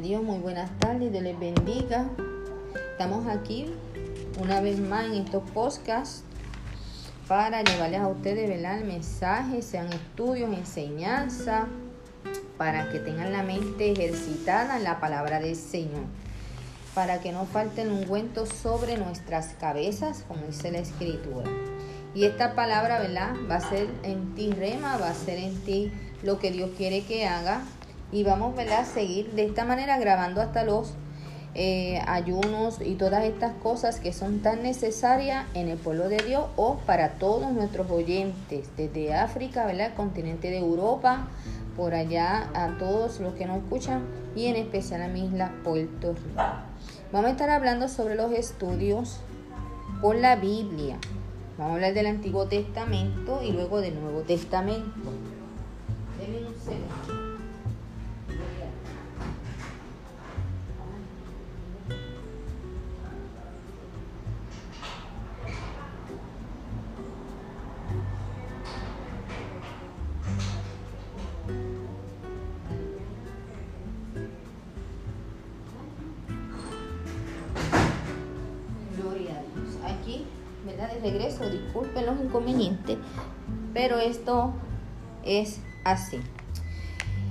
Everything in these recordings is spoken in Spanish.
Dios, muy buenas tardes, Dios les bendiga. Estamos aquí una vez más en estos podcasts para llevarles a ustedes ¿verdad? el mensaje, sean estudios, enseñanza, para que tengan la mente ejercitada en la palabra del Señor, para que no falte el ungüento sobre nuestras cabezas, como dice la Escritura. Y esta palabra, ¿verdad? Va a ser en ti rema, va a ser en ti lo que Dios quiere que haga. Y vamos. A seguir de esta manera grabando hasta los eh, ayunos y todas estas cosas que son tan necesarias en el pueblo de Dios o para todos nuestros oyentes, desde África, ¿verdad? El continente de Europa, por allá a todos los que nos escuchan y en especial a mi isla Puerto Rico. Vamos a estar hablando sobre los estudios por la Biblia. Vamos a hablar del Antiguo Testamento y luego del Nuevo Testamento. Denme un segundo. De regreso, disculpen los inconvenientes, pero esto es así.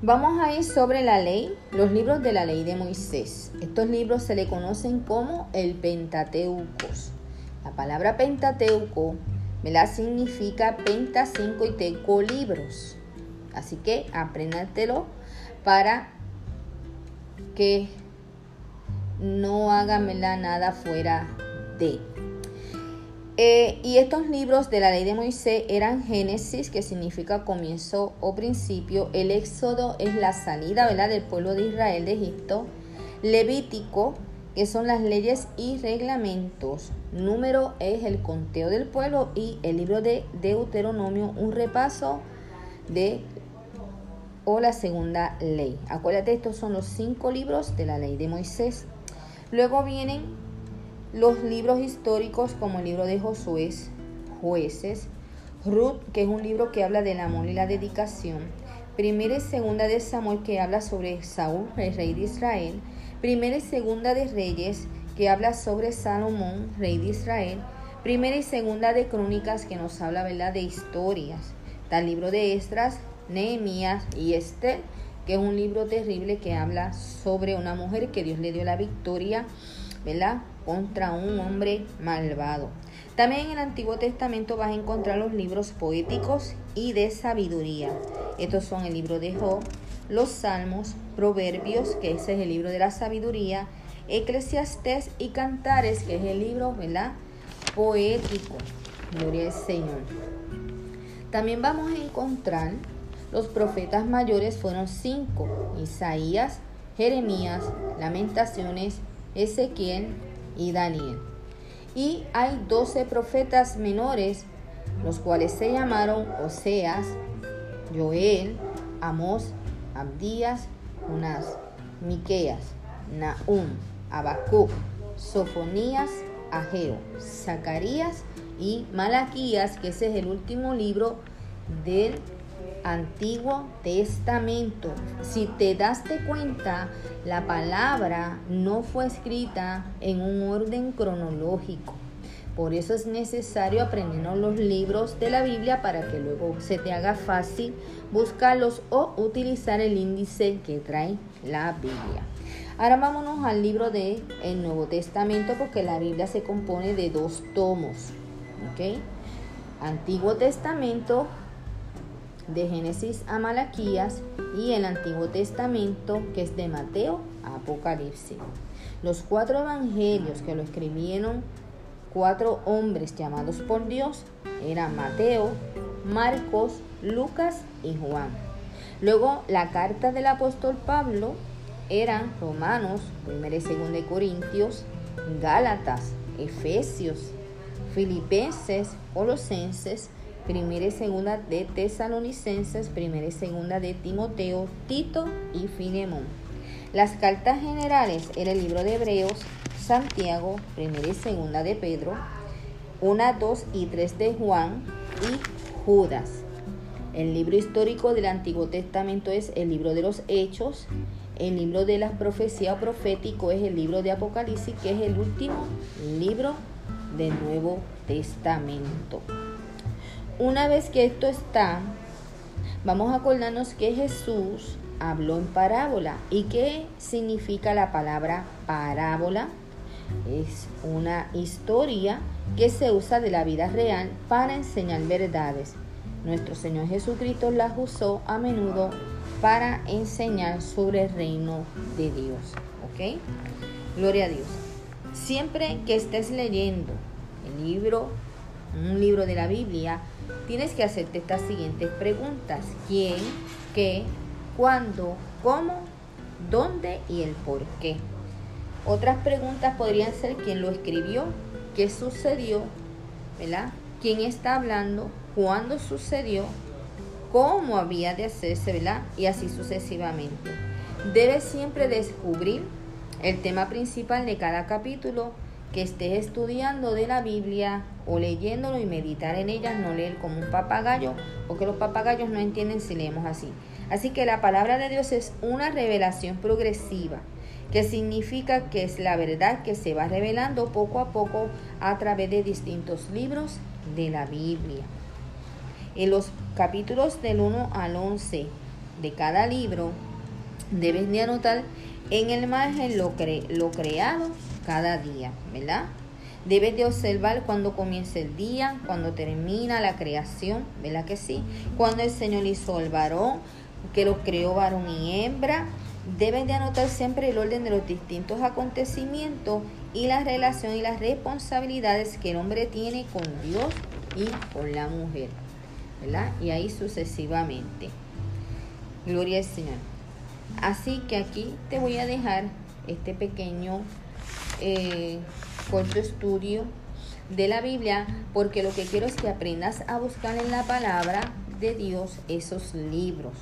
Vamos a ir sobre la ley, los libros de la ley de Moisés. Estos libros se le conocen como el Pentateuco. La palabra Pentateuco, ¿verdad? Significa penta, cinco y teco libros. Así que apréndatelo para que no hagan nada fuera de. Eh, y estos libros de la ley de Moisés eran Génesis, que significa comienzo o principio. El Éxodo es la salida ¿verdad? del pueblo de Israel de Egipto. Levítico, que son las leyes y reglamentos. Número es el conteo del pueblo. Y el libro de Deuteronomio, un repaso de o la segunda ley. Acuérdate, estos son los cinco libros de la ley de Moisés. Luego vienen los libros históricos como el libro de Josué, Jueces, Ruth, que es un libro que habla del amor y la dedicación, Primera y Segunda de Samuel, que habla sobre Saúl, el rey de Israel, Primera y Segunda de Reyes, que habla sobre Salomón, rey de Israel, Primera y Segunda de Crónicas, que nos habla ¿verdad? de historias, el libro de Estras, Nehemías y Esther, que es un libro terrible que habla sobre una mujer que Dios le dio la victoria, ¿verdad? Contra un hombre malvado. También en el Antiguo Testamento vas a encontrar los libros poéticos y de sabiduría. Estos son el libro de Job, los Salmos, Proverbios, que ese es el libro de la sabiduría, Eclesiastés y Cantares, que es el libro, ¿verdad? Poético. Gloria al Señor. También vamos a encontrar los profetas mayores fueron cinco, Isaías, Jeremías, Lamentaciones, Ezequiel y Daniel. Y hay doce profetas menores, los cuales se llamaron Oseas, Joel, Amós, Abdías, Jonás, Miqueas, Nahum, Habacuc, Sofonías, Ageo, Zacarías y Malaquías, que ese es el último libro del Antiguo Testamento. Si te daste cuenta, la palabra no fue escrita en un orden cronológico. Por eso es necesario aprendernos los libros de la Biblia para que luego se te haga fácil buscarlos o utilizar el índice que trae la Biblia. Ahora vámonos al libro de el Nuevo Testamento porque la Biblia se compone de dos tomos. ¿ok? Antiguo Testamento de Génesis a Malaquías y el Antiguo Testamento que es de Mateo a Apocalipsis. Los cuatro evangelios que lo escribieron cuatro hombres llamados por Dios eran Mateo, Marcos, Lucas y Juan. Luego la carta del apóstol Pablo eran Romanos, 1 y 2 de Corintios, Gálatas, Efesios, Filipenses, Colosenses, primera y segunda de Tesalonicenses, primera y segunda de Timoteo, Tito y Filemón. Las cartas generales era el libro de Hebreos, Santiago, primera y segunda de Pedro, una, dos y tres de Juan y Judas. El libro histórico del Antiguo Testamento es el libro de los Hechos, El libro de las profecías profético es el libro de Apocalipsis, que es el último libro del Nuevo Testamento. Una vez que esto está, vamos a acordarnos que Jesús habló en parábola. ¿Y qué significa la palabra parábola? Es una historia que se usa de la vida real para enseñar verdades. Nuestro Señor Jesucristo las usó a menudo para enseñar sobre el reino de Dios. ¿Ok? Gloria a Dios. Siempre que estés leyendo el libro, un libro de la Biblia, tienes que hacerte estas siguientes preguntas. ¿Quién? ¿Qué? ¿Cuándo? ¿Cómo? ¿Dónde? Y el por qué. Otras preguntas podrían ser quién lo escribió, qué sucedió, ¿verdad? ¿Quién está hablando? ¿Cuándo sucedió? ¿Cómo había de hacerse, ¿verdad? Y así sucesivamente. Debes siempre descubrir el tema principal de cada capítulo que estés estudiando de la Biblia o leyéndolo y meditar en ella, no leer como un papagayo, porque los papagayos no entienden si leemos así. Así que la palabra de Dios es una revelación progresiva que significa que es la verdad que se va revelando poco a poco a través de distintos libros de la Biblia. En los capítulos del 1 al 11 de cada libro, debes de anotar en el margen lo, lo creado cada día, ¿verdad? Debes de observar cuando comienza el día, cuando termina la creación, ¿verdad que sí? Cuando el Señor hizo el varón, que lo creó varón y hembra, Deben de anotar siempre el orden de los distintos acontecimientos y la relación y las responsabilidades que el hombre tiene con Dios y con la mujer. ¿verdad? Y ahí sucesivamente. Gloria al Señor. Así que aquí te voy a dejar este pequeño eh, corto estudio de la Biblia porque lo que quiero es que aprendas a buscar en la palabra de Dios esos libros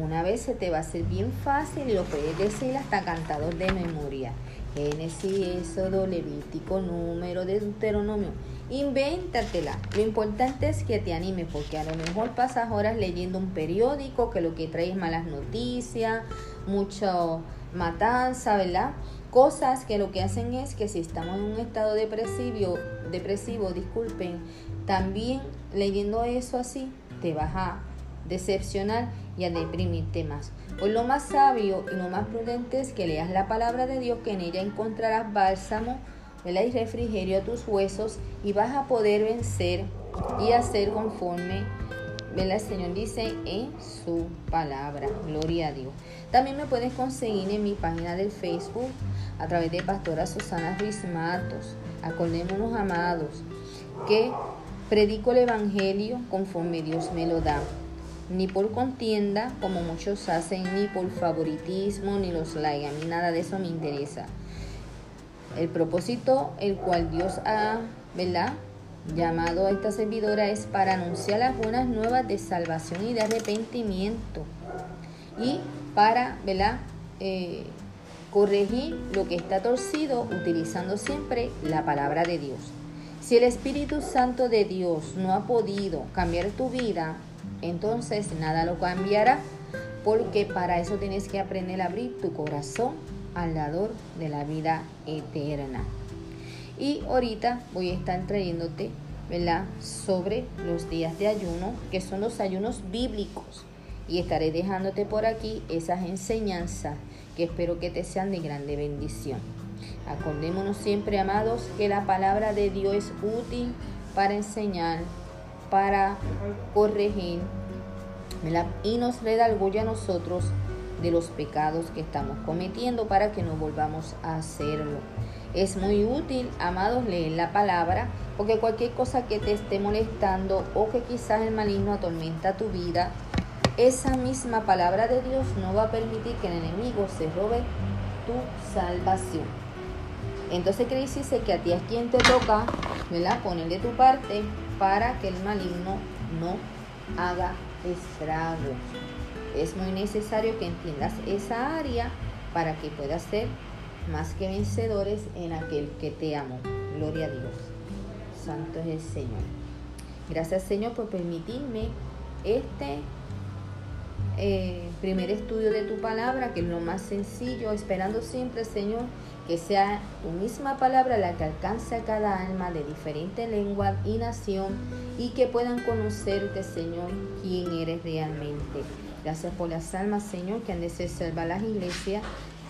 una vez se te va a hacer bien fácil y lo puedes decir hasta cantador de memoria. Génesis, Éxodo, Levítico, Número, Deuteronomio. Invéntatela. Lo importante es que te anime porque a lo mejor pasas horas leyendo un periódico que lo que trae es malas noticias, mucho matanza, ¿verdad? Cosas que lo que hacen es que si estamos en un estado depresivo, depresivo, disculpen, también leyendo eso así te vas a decepcionar y a deprimirte más. Pues lo más sabio y lo más prudente es que leas la palabra de Dios, que en ella encontrarás bálsamo y refrigerio a tus huesos y vas a poder vencer y hacer conforme el Señor dice en su palabra. Gloria a Dios. También me puedes conseguir en mi página del Facebook a través de Pastora Susana Ruiz. Acordémonos, amados, que predico el Evangelio conforme Dios me lo da ni por contienda, como muchos hacen, ni por favoritismo, ni los likes. A mí nada de eso me interesa. El propósito, el cual Dios ha, ¿verdad? Llamado a esta servidora es para anunciar las buenas nuevas de salvación y de arrepentimiento. Y para, ¿verdad? Eh, corregir lo que está torcido utilizando siempre la palabra de Dios. Si el Espíritu Santo de Dios no ha podido cambiar tu vida, entonces nada lo cambiará porque para eso tienes que aprender a abrir tu corazón al dador de la vida eterna. Y ahorita voy a estar trayéndote, ¿verdad? Sobre los días de ayuno, que son los ayunos bíblicos. Y estaré dejándote por aquí esas enseñanzas que espero que te sean de grande bendición. Acordémonos siempre, amados, que la palabra de Dios es útil para enseñar, para corregir y nos redarguye a nosotros de los pecados que estamos cometiendo para que no volvamos a hacerlo. Es muy útil, amados, leer la palabra, porque cualquier cosa que te esté molestando o que quizás el maligno atormenta tu vida, esa misma palabra de Dios no va a permitir que el enemigo se robe tu salvación. Entonces, ¿qué dice? Que a ti es quien te toca, ¿verdad? Ponerle tu parte para que el maligno no haga estragos. Es muy necesario que entiendas esa área para que puedas ser más que vencedores en aquel que te amo. Gloria a Dios. Santo es el Señor. Gracias Señor por permitirme este eh, primer estudio de tu palabra, que es lo más sencillo, esperando siempre, Señor, que sea tu misma palabra la que alcance a cada alma de diferente lengua y nación y que puedan conocerte, Señor, quién eres realmente. Gracias por las almas, Señor, que han de ser salvas las iglesias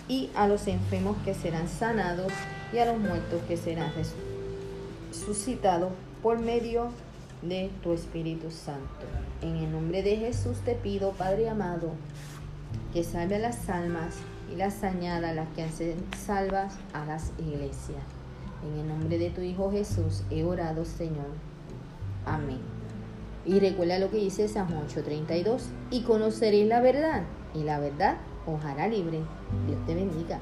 y a los enfermos que serán sanados y a los muertos que serán resucitados por medio de tu Espíritu Santo. En el nombre de Jesús te pido, Padre amado, que salve a las almas y las añada las que hacen salvas a las iglesias. En el nombre de tu Hijo Jesús he orado, Señor. Amén. Y recuerda lo que dice San Juan 8:32, y conoceréis la verdad, y la verdad os hará libre. Dios te bendiga.